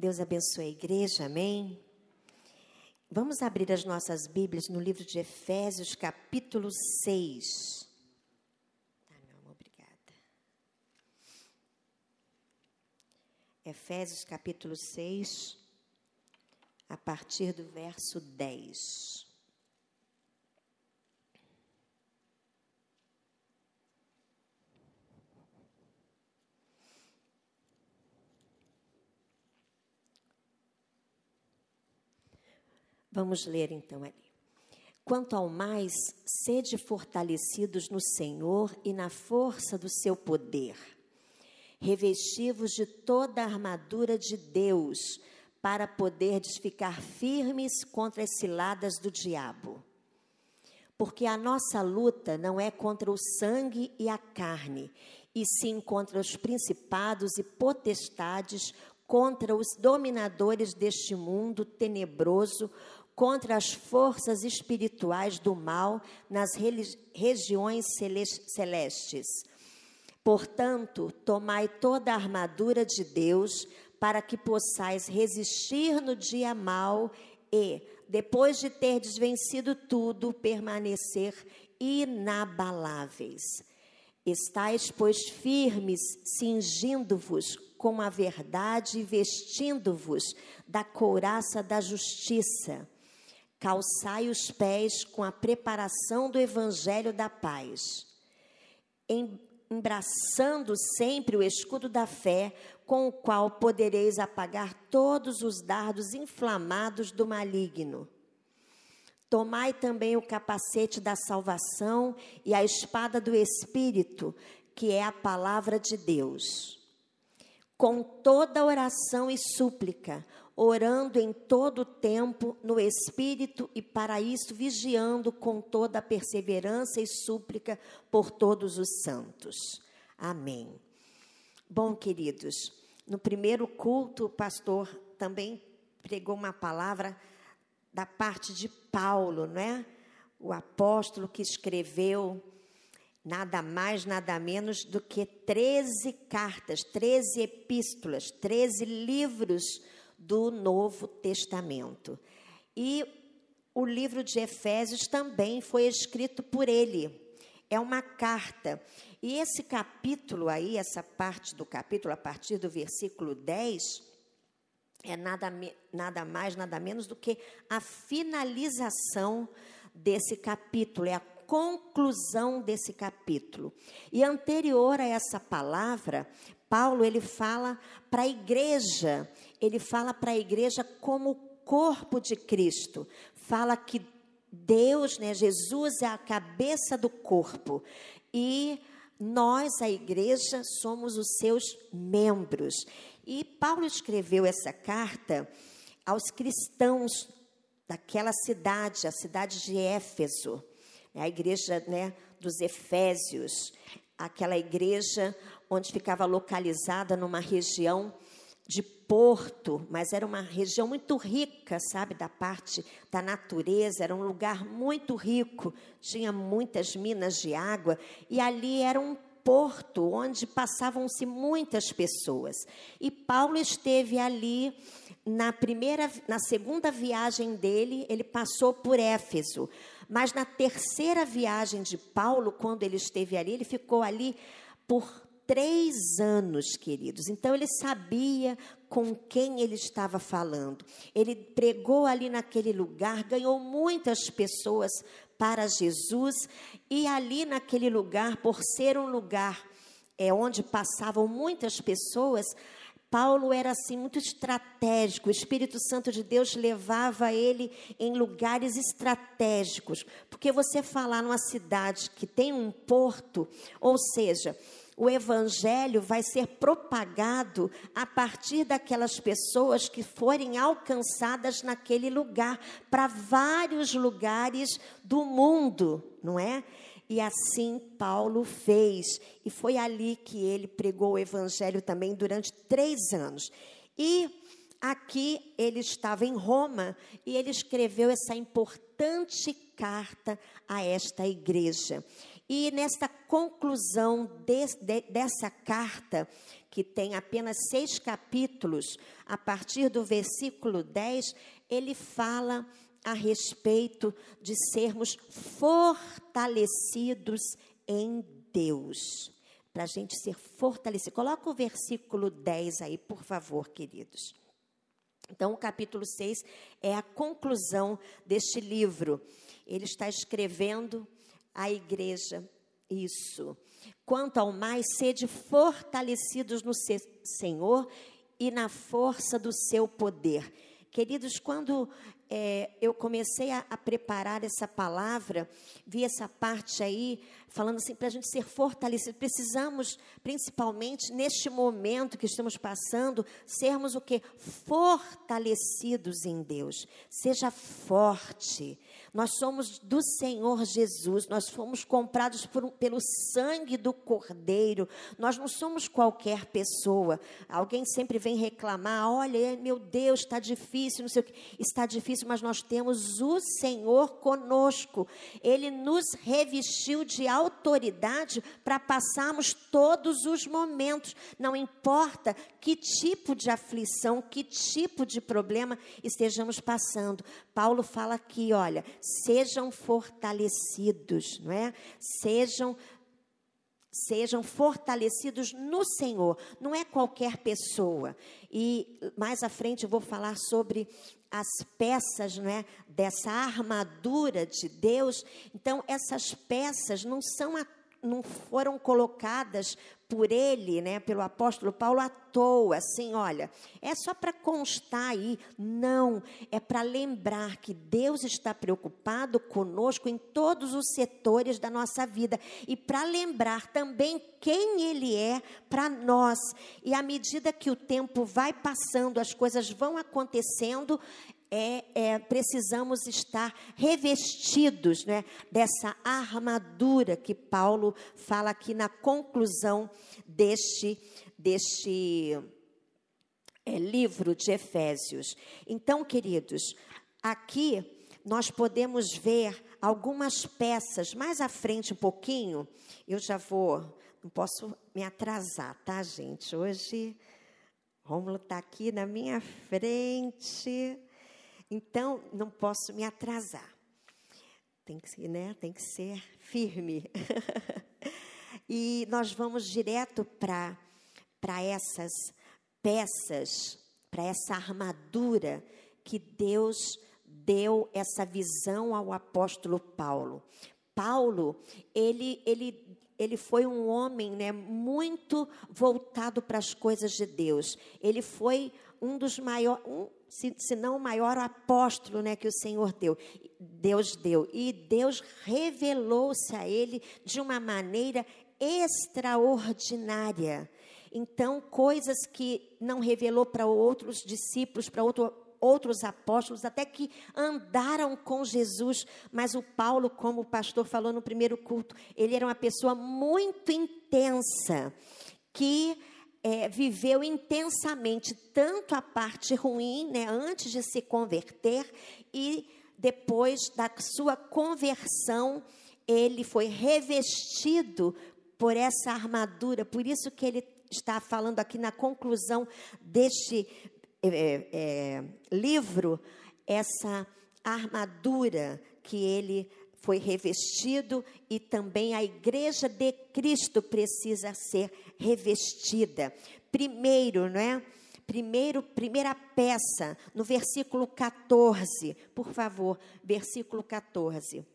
Deus abençoe a igreja, amém? Vamos abrir as nossas Bíblias no livro de Efésios, capítulo 6. Tá, meu amor, obrigada. Efésios, capítulo 6, a partir do verso 10. Vamos ler então ali. Quanto ao mais, sede fortalecidos no Senhor e na força do seu poder. Revestivos de toda a armadura de Deus, para poderdes ficar firmes contra as ciladas do diabo. Porque a nossa luta não é contra o sangue e a carne, e sim contra os principados e potestades, contra os dominadores deste mundo tenebroso, contra as forças espirituais do mal nas regiões celestes. Portanto, tomai toda a armadura de Deus, para que possais resistir no dia mal e, depois de ter desvencido tudo, permanecer inabaláveis. Estais, pois, firmes, cingindo-vos com a verdade e vestindo-vos da couraça da justiça Calçai os pés com a preparação do evangelho da paz, embraçando sempre o escudo da fé, com o qual podereis apagar todos os dardos inflamados do maligno. Tomai também o capacete da salvação e a espada do Espírito, que é a palavra de Deus. Com toda oração e súplica, orando em todo tempo no Espírito e para isso vigiando com toda a perseverança e súplica por todos os santos. Amém. Bom, queridos, no primeiro culto o pastor também pregou uma palavra da parte de Paulo, não é? O apóstolo que escreveu nada mais, nada menos do que 13 cartas, 13 epístolas, 13 livros do Novo Testamento. E o livro de Efésios também foi escrito por ele. É uma carta. E esse capítulo aí, essa parte do capítulo, a partir do versículo 10, é nada, nada mais, nada menos do que a finalização desse capítulo, é a conclusão desse capítulo. E anterior a essa palavra, Paulo ele fala para a igreja, ele fala para a igreja como corpo de Cristo. Fala que Deus, né, Jesus é a cabeça do corpo e nós, a igreja, somos os seus membros. E Paulo escreveu essa carta aos cristãos daquela cidade, a cidade de Éfeso, a igreja né, dos Efésios, aquela igreja onde ficava localizada numa região de porto, mas era uma região muito rica, sabe, da parte da natureza, era um lugar muito rico, tinha muitas minas de água, e ali era um porto onde passavam-se muitas pessoas. E Paulo esteve ali na primeira, na segunda viagem dele, ele passou por Éfeso. Mas na terceira viagem de Paulo, quando ele esteve ali, ele ficou ali por três anos, queridos. Então ele sabia com quem ele estava falando. Ele pregou ali naquele lugar, ganhou muitas pessoas para Jesus e ali naquele lugar, por ser um lugar é onde passavam muitas pessoas, Paulo era assim muito estratégico. O Espírito Santo de Deus levava ele em lugares estratégicos, porque você falar numa cidade que tem um porto, ou seja, o evangelho vai ser propagado a partir daquelas pessoas que forem alcançadas naquele lugar, para vários lugares do mundo, não é? E assim Paulo fez, e foi ali que ele pregou o evangelho também durante três anos. E aqui ele estava em Roma e ele escreveu essa importante carta a esta igreja. E nesta conclusão de, de, dessa carta, que tem apenas seis capítulos, a partir do versículo 10, ele fala a respeito de sermos fortalecidos em Deus. Para a gente ser fortalecido. Coloca o versículo 10 aí, por favor, queridos. Então, o capítulo 6 é a conclusão deste livro. Ele está escrevendo à igreja isso. Quanto ao mais, sede fortalecidos no Senhor e na força do seu poder. Queridos, quando é, eu comecei a, a, preparar essa palavra, vi essa parte aí, falando assim, para a gente ser fortalecido, precisamos, principalmente neste momento que estamos passando, sermos o que? Fortalecidos em Deus. Seja forte. Nós somos do Senhor Jesus, nós fomos comprados por, pelo sangue do Cordeiro, nós não somos qualquer pessoa. Alguém sempre vem reclamar: olha, meu Deus, está difícil, não sei o que. Está difícil, mas nós temos o Senhor conosco. Ele nos revestiu de autoridade para passarmos todos os momentos, não importa que tipo de aflição, que tipo de problema estejamos passando. Paulo fala aqui, olha, sejam fortalecidos, não é? Sejam sejam fortalecidos no Senhor, não é qualquer pessoa. E mais à frente eu vou falar sobre as peças, não é, dessa armadura de Deus. Então essas peças não são não foram colocadas por ele, né, pelo apóstolo Paulo à toa, assim, olha, é só para constar aí, não, é para lembrar que Deus está preocupado conosco em todos os setores da nossa vida e para lembrar também quem ele é para nós. E à medida que o tempo vai passando, as coisas vão acontecendo, é, é, precisamos estar revestidos né, dessa armadura que Paulo fala aqui na conclusão deste, deste é, livro de Efésios. Então, queridos, aqui nós podemos ver algumas peças. Mais à frente, um pouquinho, eu já vou, não posso me atrasar, tá, gente? Hoje, Rômulo está aqui na minha frente. Então, não posso me atrasar. Tem que, né? Tem que ser firme. e nós vamos direto para essas peças, para essa armadura que Deus deu essa visão ao apóstolo Paulo. Paulo, ele, ele, ele foi um homem né, muito voltado para as coisas de Deus. Ele foi um dos maiores, um, se, se não o maior apóstolo né, que o Senhor deu. Deus deu. E Deus revelou-se a ele de uma maneira extraordinária. Então, coisas que não revelou para outros discípulos, para outro, outros apóstolos, até que andaram com Jesus. Mas o Paulo, como o pastor falou no primeiro culto, ele era uma pessoa muito intensa, que é, viveu intensamente tanto a parte ruim, né, antes de se converter, e depois da sua conversão, ele foi revestido por essa armadura. Por isso que ele está falando aqui na conclusão deste é, é, livro, essa armadura que ele foi revestido e também a igreja de Cristo precisa ser revestida. Primeiro, não é? Primeiro, primeira peça, no versículo 14, por favor, versículo 14.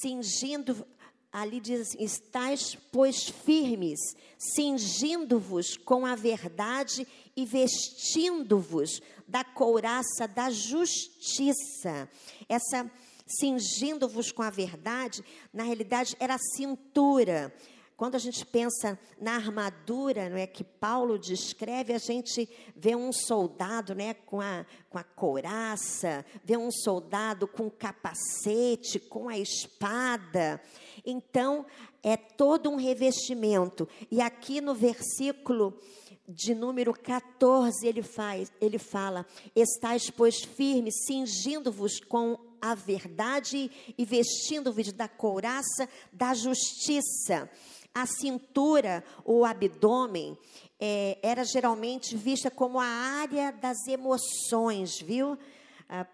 Cingindo, ali diz assim: estáis, pois, firmes, cingindo-vos com a verdade e vestindo-vos da couraça da justiça. Essa cingindo-vos com a verdade, na realidade era a cintura. Quando a gente pensa na armadura, não é que Paulo descreve, a gente vê um soldado, né, com a com a couraça, vê um soldado com capacete, com a espada. Então, é todo um revestimento. E aqui no versículo de número 14, ele, faz, ele fala: Estais, pois, firmes, cingindo-vos com a verdade e vestindo-vos da couraça da justiça. A cintura, o abdômen, é, era geralmente vista como a área das emoções, viu? A,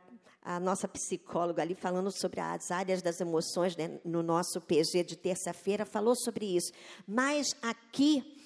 a, nossa psicóloga ali falando sobre as áreas das emoções, né, no nosso PG de terça-feira, falou sobre isso. Mas aqui,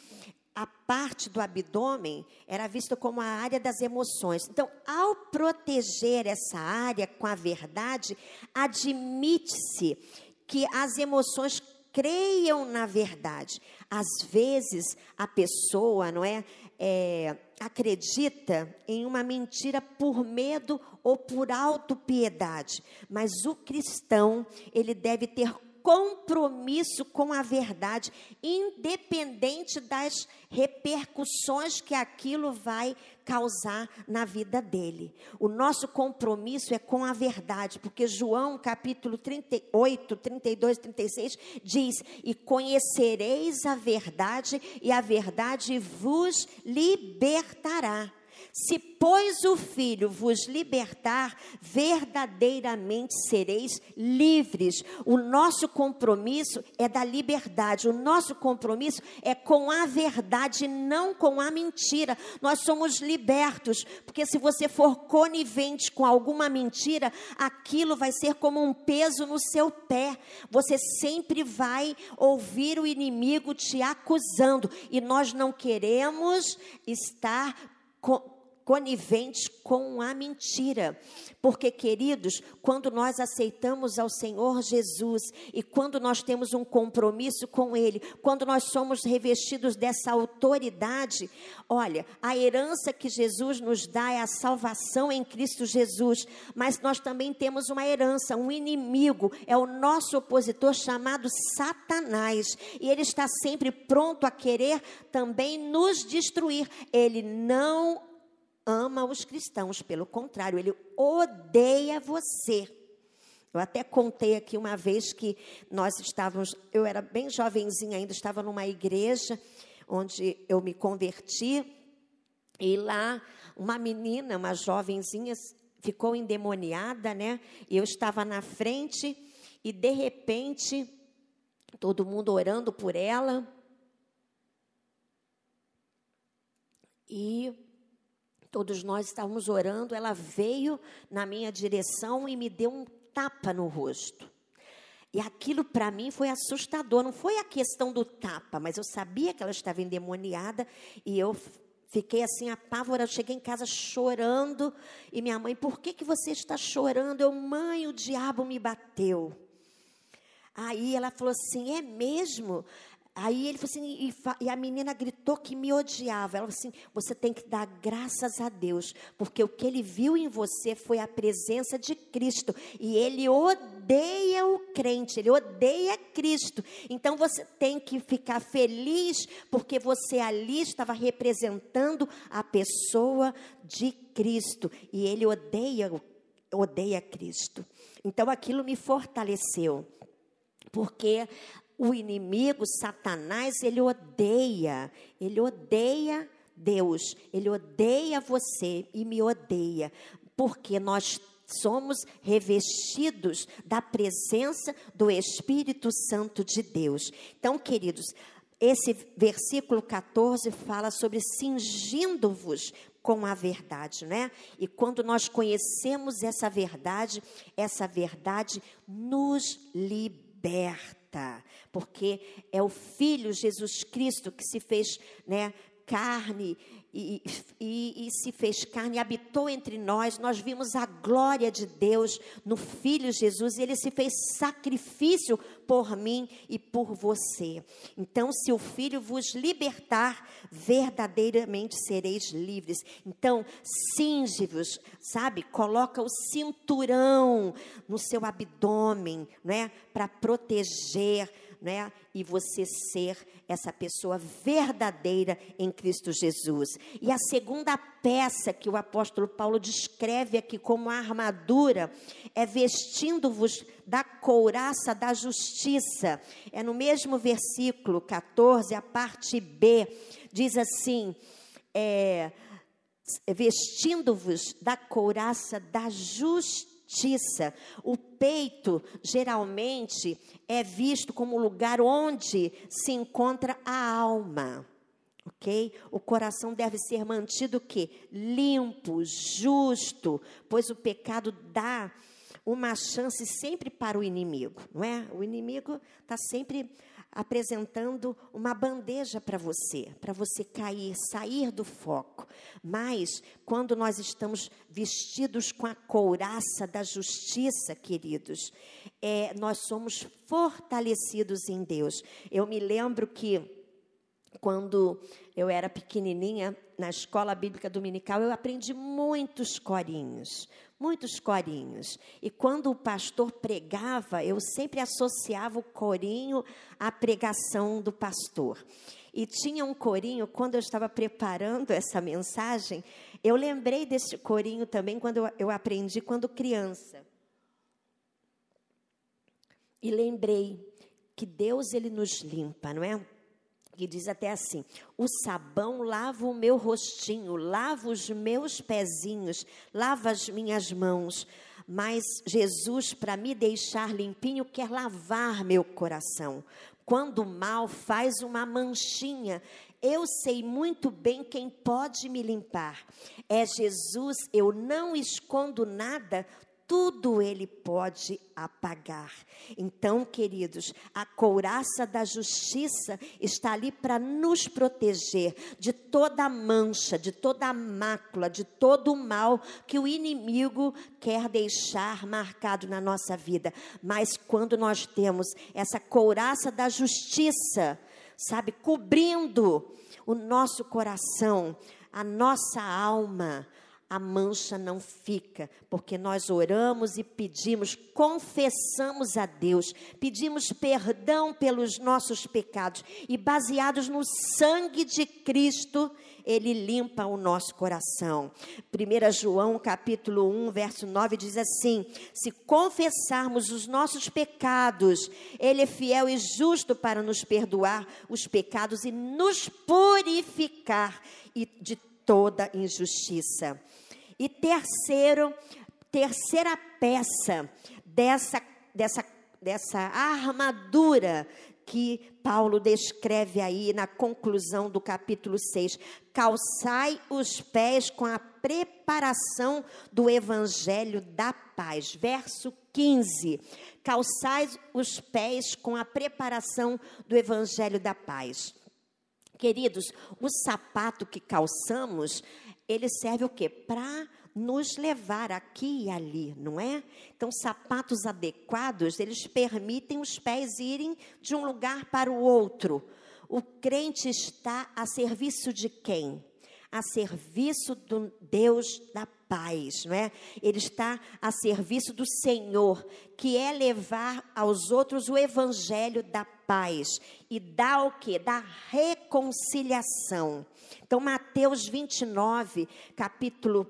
a parte do abdômen era vista como a área das emoções. Então, ao proteger essa área com a verdade, admite-se que as emoções creiam na verdade. Às vezes, a pessoa, não é, é acredita em uma mentira por medo ou por autopiedade, mas o cristão, ele deve ter compromisso com a verdade, independente das repercussões que aquilo vai causar na vida dele. O nosso compromisso é com a verdade, porque João capítulo 38, 32, 36 diz: "E conhecereis a verdade, e a verdade vos libertará." Se, pois, o Filho vos libertar, verdadeiramente sereis livres. O nosso compromisso é da liberdade, o nosso compromisso é com a verdade, não com a mentira. Nós somos libertos, porque se você for conivente com alguma mentira, aquilo vai ser como um peso no seu pé. Você sempre vai ouvir o inimigo te acusando, e nós não queremos estar こ coniventes com a mentira. Porque, queridos, quando nós aceitamos ao Senhor Jesus e quando nós temos um compromisso com Ele, quando nós somos revestidos dessa autoridade, olha, a herança que Jesus nos dá é a salvação em Cristo Jesus, mas nós também temos uma herança, um inimigo, é o nosso opositor chamado Satanás, e ele está sempre pronto a querer também nos destruir. Ele não ama os cristãos, pelo contrário, ele odeia você. Eu até contei aqui uma vez que nós estávamos, eu era bem jovenzinha ainda, estava numa igreja onde eu me converti, e lá uma menina, uma jovenzinha, ficou endemoniada, né? E eu estava na frente e de repente todo mundo orando por ela. E Todos nós estávamos orando, ela veio na minha direção e me deu um tapa no rosto. E aquilo para mim foi assustador. Não foi a questão do tapa, mas eu sabia que ela estava endemoniada e eu fiquei assim apavorada. Cheguei em casa chorando e minha mãe, por que, que você está chorando? Eu, mãe, o diabo me bateu. Aí ela falou assim: é mesmo? Aí ele falou assim, e, e, a menina gritou que me odiava. Ela falou assim: você tem que dar graças a Deus, porque o que ele viu em você foi a presença de Cristo. E ele odeia o crente, ele odeia Cristo. Então você tem que ficar feliz, porque você ali estava representando a pessoa de Cristo. E ele odeia, odeia Cristo. Então aquilo me fortaleceu porque o inimigo, Satanás, ele odeia, ele odeia Deus, ele odeia você e me odeia, porque nós somos revestidos da presença do Espírito Santo de Deus. Então, queridos, esse versículo 14 fala sobre cingindo-vos com a verdade, né? E quando nós conhecemos essa verdade, essa verdade nos liberta porque é o Filho Jesus Cristo que se fez né, carne e, e, e, se fez carne, habitou entre nós. Nós vimos a glória de Deus no Filho Jesus, e ele se fez sacrifício por mim e por você. Então, se o Filho vos libertar, verdadeiramente sereis livres. Então, cinge-vos, sabe? Coloca o cinturão no seu abdômen, né? Para proteger né? E você ser essa pessoa verdadeira em Cristo Jesus. E a segunda peça que o apóstolo Paulo descreve aqui como armadura é vestindo-vos da couraça da justiça. É no mesmo versículo 14, a parte B, diz assim: é, vestindo-vos da couraça da justiça. O peito geralmente é visto como o lugar onde se encontra a alma. Ok? O coração deve ser mantido que limpo, justo, pois o pecado dá uma chance sempre para o inimigo, não é? O inimigo está sempre apresentando uma bandeja para você, para você cair, sair do foco. Mas quando nós estamos vestidos com a couraça da justiça, queridos, é, nós somos fortalecidos em Deus. Eu me lembro que quando eu era pequenininha, na escola bíblica dominical, eu aprendi muitos corinhos, muitos corinhos. E quando o pastor pregava, eu sempre associava o corinho à pregação do pastor. E tinha um corinho, quando eu estava preparando essa mensagem, eu lembrei desse corinho também quando eu, aprendi quando criança. E lembrei que Deus ele nos limpa, não é? Que diz até assim: o sabão lava o meu rostinho, lava os meus pezinhos, lava as minhas mãos. Mas Jesus, para me deixar limpinho, quer lavar meu coração. Quando o mal faz uma manchinha, eu sei muito bem quem pode me limpar. É Jesus, eu não escondo nada, tudo ele pode apagar. Então, queridos, a couraça da justiça está ali para nos proteger de toda mancha, de toda mácula, de todo o mal que o inimigo quer deixar marcado na nossa vida. Mas quando nós temos essa couraça da justiça, sabe, cobrindo o nosso coração, a nossa alma, a mancha não fica, porque nós oramos e pedimos, confessamos a Deus, pedimos perdão pelos nossos pecados e baseados no sangue de Cristo, ele limpa o nosso coração. 1 João capítulo 1, verso 9 diz assim: Se confessarmos os nossos pecados, ele é fiel e justo para nos perdoar os pecados e nos purificar de toda injustiça. E terceiro, terceira peça dessa, dessa, dessa armadura que Paulo descreve aí na conclusão do capítulo 6. Calçai os pés com a preparação do evangelho da paz. Verso 15. Calçai os pés com a preparação do evangelho da paz. Queridos, o sapato que calçamos ele serve o quê? Para nos levar aqui e ali, não é? Então, sapatos adequados, eles permitem os pés irem de um lugar para o outro. O crente está a serviço de quem? A serviço do Deus da paz, não é? Ele está a serviço do Senhor, que é levar aos outros o evangelho da paz e dá o quê? Da reconciliação. Então, Mateus 29, capítulo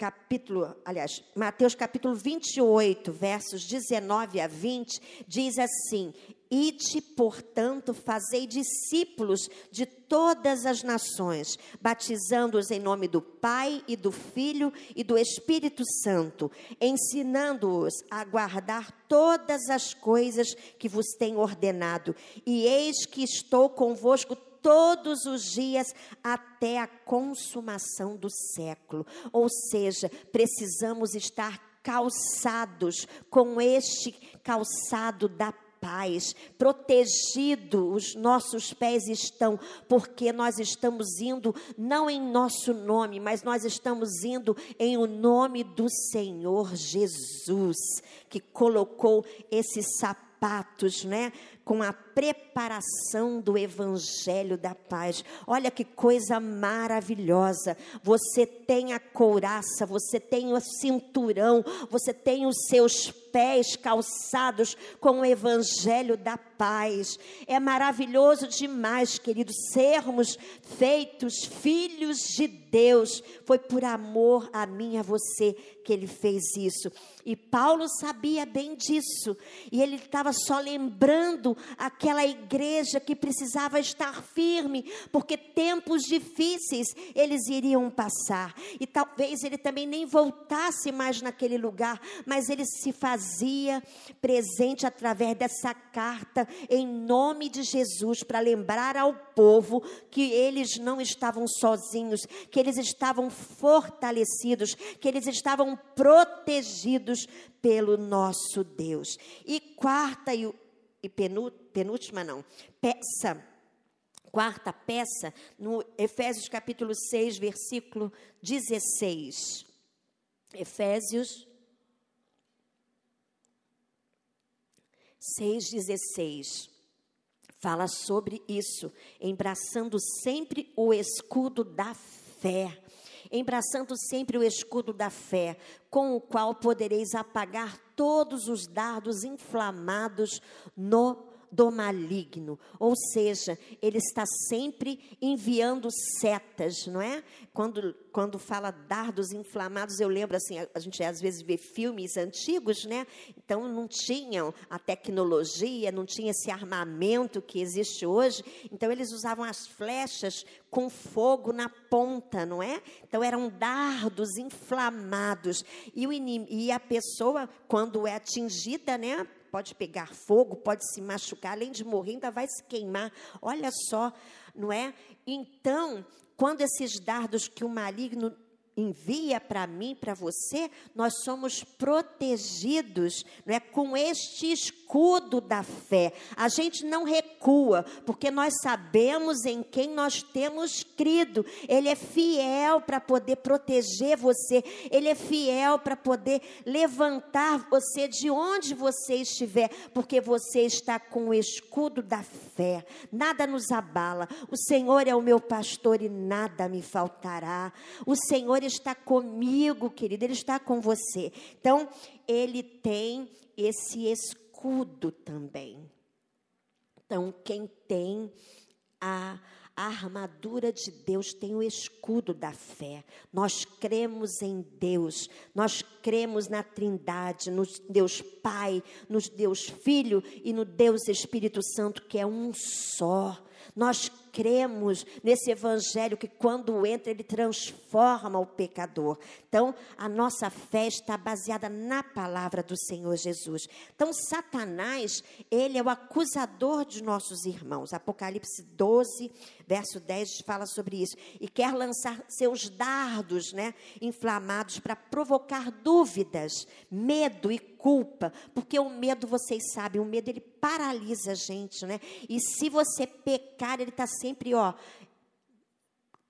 capítulo, aliás, Mateus capítulo 28, versos 19 a 20, diz assim: Ide, portanto, fazei discípulos de todas as nações, batizando-os em nome do Pai e do Filho e do Espírito Santo, ensinando-os a guardar todas as coisas que vos tenho ordenado. E eis que estou convosco todos os dias até a consumação do século. Ou seja, precisamos estar calçados com este calçado da paz, protegido os nossos pés estão, porque nós estamos indo não em nosso nome, mas nós estamos indo em o nome do Senhor Jesus, que colocou esses sapatos, né? Com a preparação do evangelho da paz. Olha que coisa maravilhosa. Você tem a couraça, você tem o cinturão, você tem os seus pés calçados com o evangelho da paz. É maravilhoso demais, queridos, sermos feitos filhos de Deus. Foi por amor a mim e a você que ele fez isso. E Paulo sabia bem disso. E ele estava só lembrando aquela igreja que precisava estar firme, porque tempos difíceis eles iriam passar. E talvez ele também nem voltasse mais naquele lugar, mas ele se fazia presente através dessa carta em nome de Jesus para lembrar ao povo que eles não estavam sozinhos, que eles estavam fortalecidos, que eles estavam protegidos pelo nosso Deus. E quarta e, e penúltima não, peça quarta peça, no Efésios capítulo 6, versículo 16. Efésios 6,16 fala sobre isso, embraçando sempre o escudo da fé. Embraçando sempre o escudo da fé, com o qual podereis apagar todos os dardos inflamados no do maligno. Ou seja, ele está sempre enviando setas, não é? Quando, quando fala dardos inflamados, eu lembro assim, a, gente às vezes vê filmes antigos, né? Então não tinham a tecnologia, não tinha esse armamento que existe hoje. Então eles usavam as flechas com fogo na ponta, não é? Então eram dardos inflamados. E, o e a pessoa, quando é atingida, né, pode pegar fogo, pode se machucar, além de morrer, ainda vai se queimar. Olha só, não é? Então, quando esses dardos que o maligno envia para mim, para você, nós somos protegidos, não é, com este escudo da fé. A gente não recua, porque nós sabemos em quem nós temos crido. Ele é fiel para poder proteger você, ele é fiel para poder levantar você de onde você estiver, porque você está com o escudo da fé. Nada nos abala. O Senhor é o meu pastor e nada me faltará. O Senhor está comigo, querido, Ele está com você. Então, Ele tem esse escudo também. Então, quem tem a a armadura de Deus tem o escudo da fé. Nós cremos em Deus, nós cremos na Trindade, no Deus Pai, no Deus Filho e no Deus Espírito Santo, que é um só. Nós cremos nesse evangelho que quando entra ele transforma o pecador. Então, a nossa fé está baseada na palavra do Senhor Jesus. Então, Satanás, ele é o acusador de nossos irmãos. Apocalipse 12, verso 10 fala sobre isso. E quer lançar seus dardos, né, inflamados para provocar dúvidas, medo e culpa, porque o medo, vocês sabem, o medo ele paralisa a gente, né? E se você pecar, ele está sempre, ó,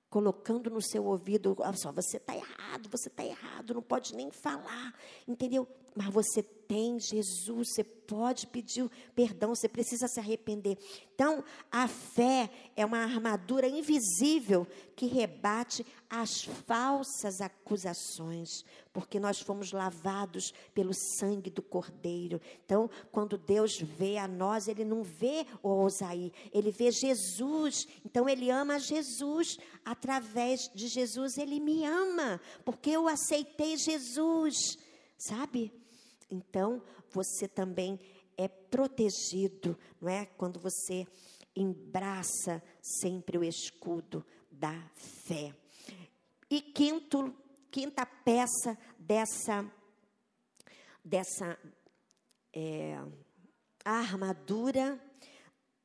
colocando no seu ouvido, olha só, você está errado, você está errado, não pode nem falar, entendeu? Mas você tem Jesus, você pode pedir perdão, você precisa se arrepender. Então, a fé é uma armadura invisível que rebate as falsas acusações, porque nós fomos lavados pelo sangue do Cordeiro. Então, quando Deus vê a nós, ele não vê o Osaí, ele vê Jesus. Então, ele ama Jesus. Através de Jesus, ele me ama, porque eu aceitei Jesus, sabe? Então você também é protegido, não é? Quando você embraça sempre o escudo da fé. E quinto, quinta peça dessa dessa é, armadura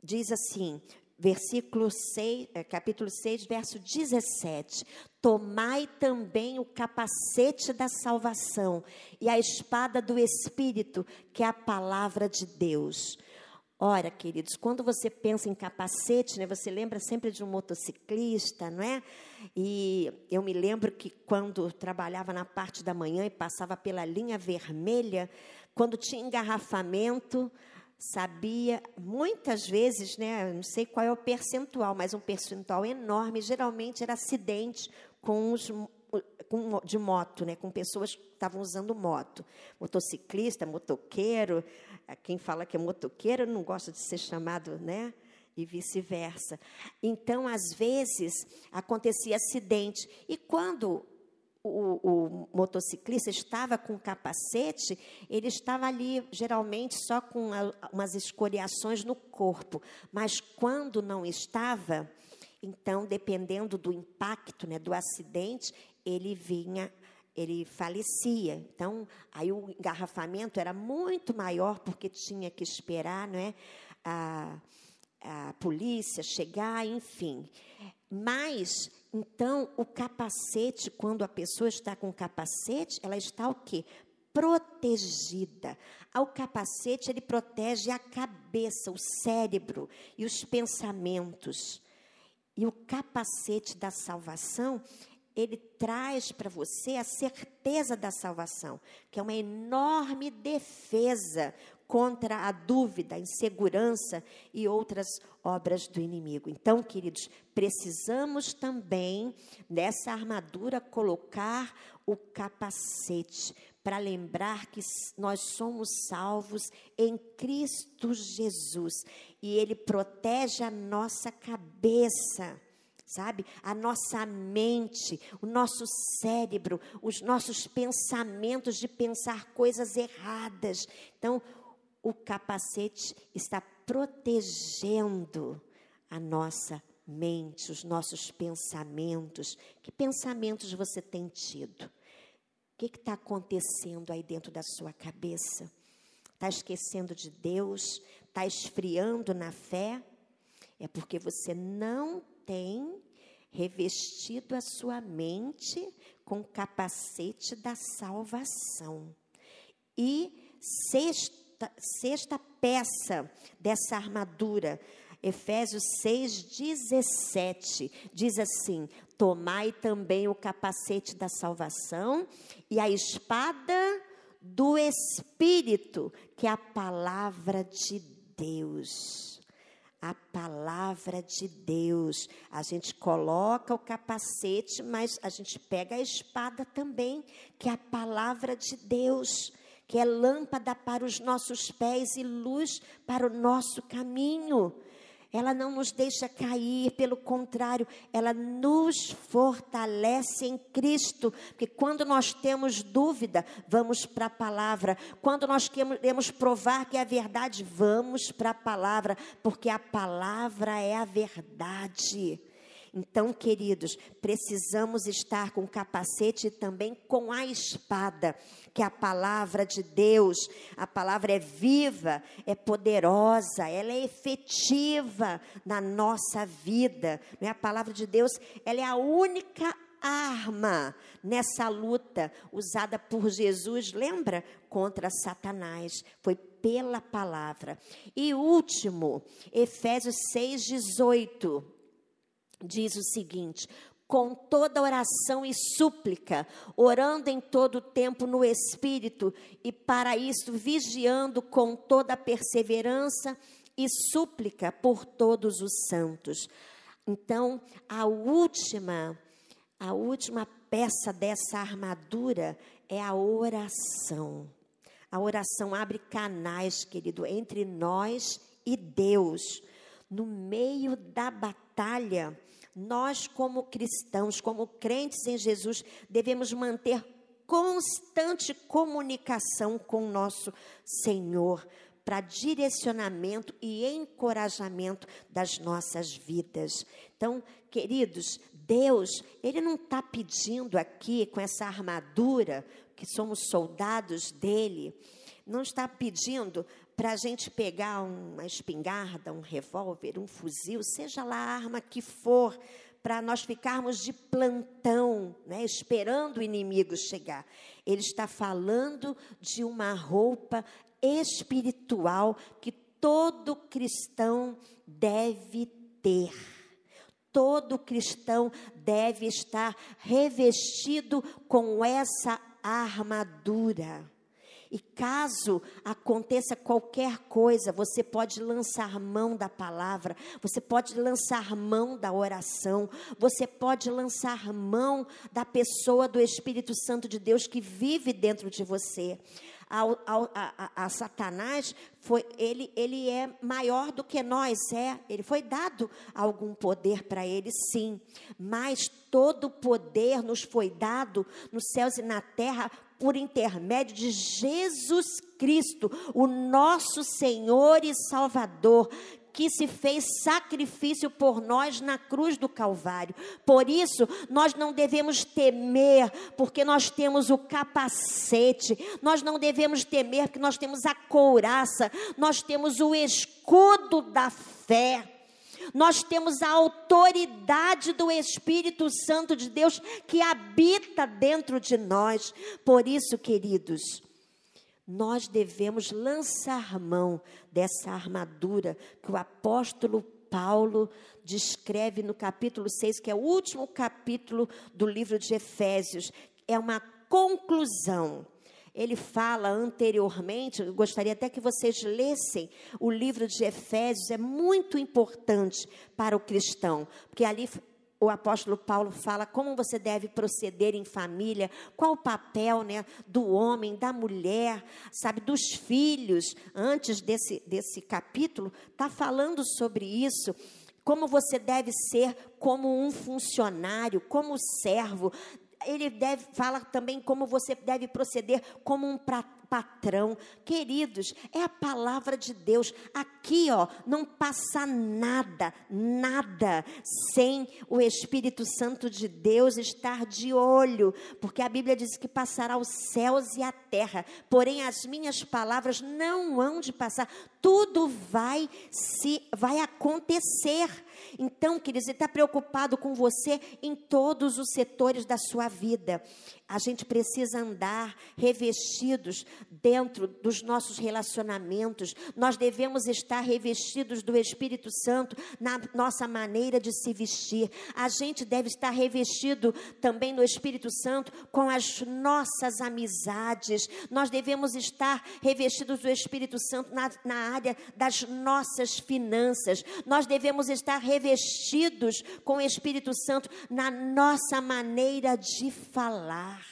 diz assim: versículo 6, é, capítulo 6, verso 17. Tomai também o capacete da salvação e a espada do Espírito, que é a palavra de Deus. Ora, queridos, quando você pensa em capacete, né, você lembra sempre de um motociclista, não é? E eu me lembro que quando trabalhava na parte da manhã e passava pela linha vermelha, quando tinha engarrafamento, sabia, muitas vezes, né, não sei qual é o percentual, mas um percentual enorme, geralmente era acidente com os com, de moto, né, com pessoas que estavam usando moto. Motociclista, motoqueiro, quem fala que é motoqueiro não gosta de ser chamado, né? E vice-versa. Então, às vezes, acontecia acidente. E quando o, o, motociclista estava com capacete, ele estava ali geralmente só com a, umas escoriações no corpo. Mas quando não estava, então, dependendo do impacto, né, do acidente, ele vinha, ele falecia. Então, aí o engarrafamento era muito maior porque tinha que esperar, não é, a, a polícia chegar, enfim. Mas então, o capacete, quando a pessoa está com capacete, ela está o quê? Protegida. O capacete, ele protege a cabeça, o cérebro e os pensamentos. E o capacete da salvação, ele traz para você a certeza da salvação, que é uma enorme defesa contra a dúvida, a insegurança e outras obras do inimigo. Então, queridos, precisamos também nessa armadura colocar o capacete para lembrar que nós somos salvos em Cristo Jesus e ele protege a nossa cabeça sabe? A nossa mente, o nosso cérebro, os nossos pensamentos de pensar coisas erradas. Então, o capacete está protegendo a nossa mente, os nossos pensamentos. Que pensamentos você tem tido? O que está acontecendo aí dentro da sua cabeça? Está esquecendo de Deus? Está esfriando na fé? É porque você não tem revestido a sua mente com o capacete da salvação. E sexto, sexta, sexta peça dessa armadura. Efésios 6,17 diz assim: Tomai também o capacete da salvação e a espada do Espírito, que é a palavra de Deus. A palavra de Deus. A gente coloca o capacete, mas a gente pega a espada também, que é a palavra de Deus que é lâmpada para os nossos pés e luz para o nosso caminho. Ela não nos deixa cair, pelo contrário, ela nos fortalece em Cristo. Porque quando nós temos dúvida, vamos para a palavra. Quando nós queremos provar que é a verdade, vamos para a palavra, porque a palavra é a verdade. Então, queridos, precisamos estar com o capacete e também com a espada, que é a palavra de Deus. A palavra é viva, é poderosa, ela é efetiva na nossa vida. Não é? A palavra de Deus, ela é a única arma nessa luta usada por Jesus, lembra? Contra Satanás. Foi pela palavra. E último, Efésios 6, 18 diz o seguinte: com toda oração e súplica, orando em todo o tempo no Espírito, e para isso vigiando com toda perseverança e súplica por todos os santos. Então, a última, a última peça dessa armadura é a oração. A oração abre canais, querido, entre nós e Deus. No meio da batalha, nós, como cristãos, como crentes em Jesus, devemos manter constante comunicação com o nosso Senhor para direcionamento e encorajamento das nossas vidas. Então, queridos, Deus, Ele não está pedindo aqui com essa armadura, que somos soldados dele, não está pedindo para a gente pegar uma espingarda, um revólver, um fuzil, seja lá a arma que for, para nós ficarmos de plantão, né, esperando o inimigo chegar. Ele está falando de uma roupa espiritual que todo cristão deve ter. Todo cristão deve estar revestido com essa armadura. E caso aconteça qualquer coisa, você pode lançar mão da palavra, você pode lançar mão da oração, você pode lançar mão da pessoa do Espírito Santo de Deus que vive dentro de você. Ao, a, a, a, Satanás foi ele ele é maior do que nós é ele foi dado algum poder para ele sim mas todo poder nos foi dado nos céus e na terra por intermédio de Jesus Cristo, o nosso Senhor e Salvador, que se fez sacrifício por nós na cruz do Calvário. Por isso, nós não devemos temer, porque nós temos o capacete, nós não devemos temer, porque nós temos a couraça, nós temos o escudo da fé. Nós temos a autoridade do Espírito Santo de Deus que habita dentro de nós. Por isso, queridos, nós devemos lançar mão dessa armadura que o apóstolo Paulo descreve no capítulo 6, que é o último capítulo do livro de Efésios. É uma conclusão ele fala anteriormente, gostaria até que vocês lessem o livro de Efésios, é muito importante para o cristão, porque ali o apóstolo Paulo fala como você deve proceder em família, qual o papel né, do homem, da mulher, sabe, dos filhos. Antes desse, desse capítulo, está falando sobre isso como você deve ser como um funcionário, como servo ele deve fala também como você deve proceder como um patrão. Queridos, é a palavra de Deus. Aqui, ó, não passa nada, nada sem o Espírito Santo de Deus estar de olho, porque a Bíblia diz que passará os céus e a terra, porém as minhas palavras não hão de passar. Tudo vai se vai acontecer. Então, queridos, ele está preocupado com você em todos os setores da sua vida. A gente precisa andar revestidos dentro dos nossos relacionamentos. Nós devemos estar revestidos do Espírito Santo na nossa maneira de se vestir. A gente deve estar revestido também no Espírito Santo com as nossas amizades. Nós devemos estar revestidos do Espírito Santo na, na área das nossas finanças. Nós devemos estar revestidos com o Espírito Santo na nossa maneira de falar.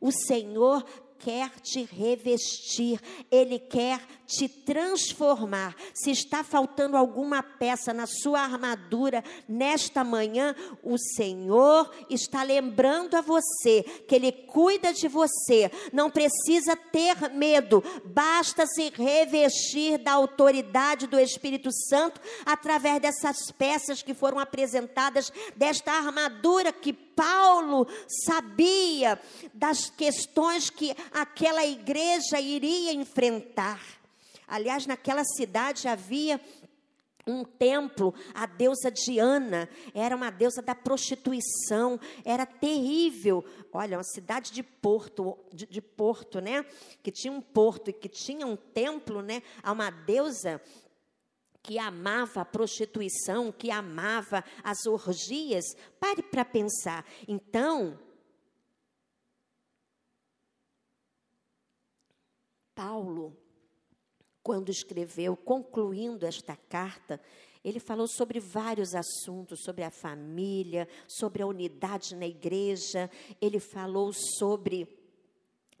O Senhor quer te revestir, Ele quer te transformar. Se está faltando alguma peça na sua armadura nesta manhã, o Senhor está lembrando a você que Ele cuida de você. Não precisa ter medo, basta se revestir da autoridade do Espírito Santo através dessas peças que foram apresentadas, desta armadura que Paulo sabia das questões que aquela igreja iria enfrentar. Aliás, naquela cidade havia um templo, a deusa Diana, era uma deusa da prostituição, era terrível. Olha, uma cidade de porto, de, de, porto, né? Que tinha um porto e que tinha um templo, né? A uma deusa que amava a prostituição, que amava as orgias. Pare para pensar. Então, Paulo, quando escreveu, concluindo esta carta, ele falou sobre vários assuntos, sobre a família, sobre a unidade na igreja, ele falou sobre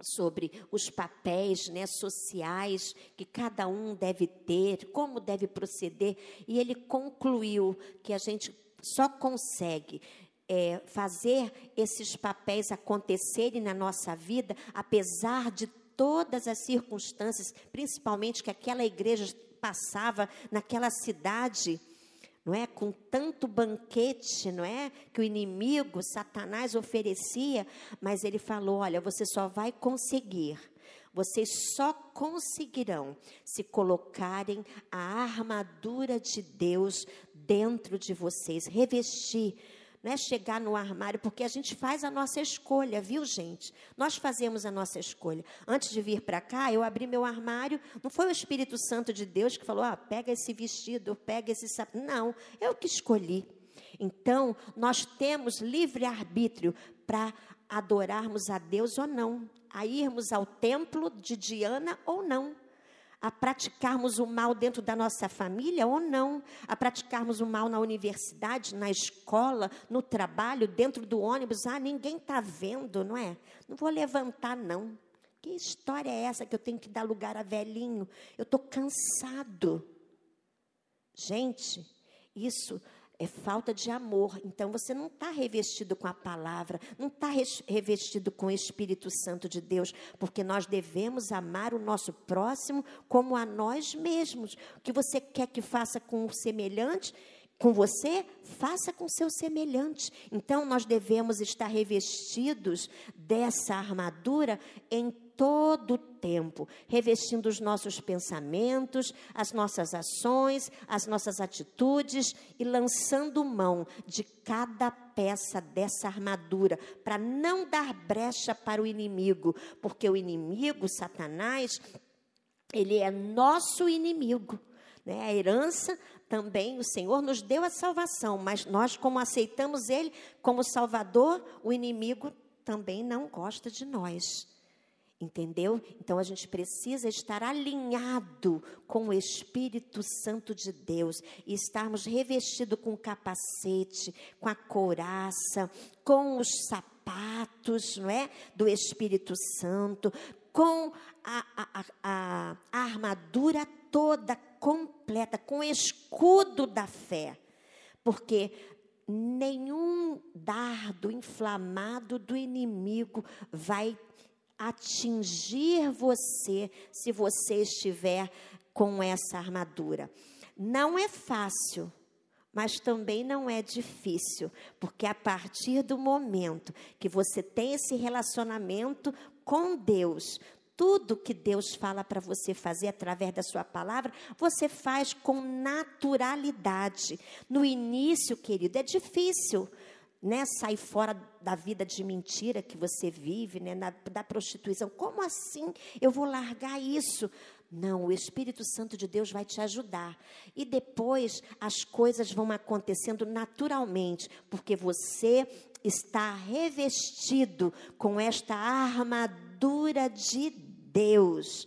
sobre os papéis né, sociais que cada um deve ter, como deve proceder, e ele concluiu que a gente só consegue é, fazer esses papéis acontecerem na nossa vida, apesar de todas as circunstâncias, principalmente que aquela igreja passava naquela cidade não é? Com tanto banquete, não é? Que o inimigo, Satanás, oferecia, mas ele falou: olha, você só vai conseguir, vocês só conseguirão se colocarem a armadura de Deus dentro de vocês, revestir não é chegar no armário, porque a gente faz a nossa escolha, viu, gente? Nós fazemos a nossa escolha. Antes de vir para cá, eu abri meu armário, não foi o Espírito Santo de Deus que falou: ah, pega esse vestido, pega esse sapato. Não, eu que escolhi. Então, nós temos livre arbítrio para adorarmos a Deus ou não. a irmos ao templo de Diana ou não a praticarmos o mal dentro da nossa família ou não, a praticarmos o mal na universidade, na escola, no trabalho, dentro do ônibus. Ah, ninguém está vendo, não é? Não vou levantar, não. Que história é essa que eu tenho que dar lugar a velhinho? Eu estou cansado. Gente, isso é falta de amor. Então você não está revestido com a palavra, não está revestido com o Espírito Santo de Deus, porque nós devemos amar o nosso próximo como a nós mesmos. O que você quer que faça com o semelhante, com você, faça com seu semelhante. Então nós devemos estar revestidos dessa armadura em todo o tempo, revestindo os nossos pensamentos, as nossas ações, as nossas atitudes e lançando mão de cada peça dessa armadura para não dar brecha para o inimigo, porque o inimigo, Satanás, ele é nosso inimigo. Né? A herança também, o Senhor nos deu a salvação, mas nós, como aceitamos Ele como Salvador, o inimigo também não gosta de nós. Entendeu? Então a gente precisa estar alinhado com o Espírito Santo de Deus e estarmos revestidos com o capacete, com a couraça, com os sapatos, não é? Do Espírito Santo, com a, a, a, a armadura toda completa, com o escudo da fé. Porque nenhum dardo inflamado do inimigo vai atingir você se você estiver com essa armadura. Não é fácil, mas também não é difícil, porque a partir do momento que você tem esse relacionamento com Deus, tudo que Deus fala para você fazer através da sua palavra, você faz com naturalidade. No início, querido, é difícil, né, sair fora da vida de mentira que você vive, né, na, da prostituição. Como assim eu vou largar isso? Não, o Espírito Santo de Deus vai te ajudar. E depois as coisas vão acontecendo naturalmente, porque você está revestido com esta armadura de Deus.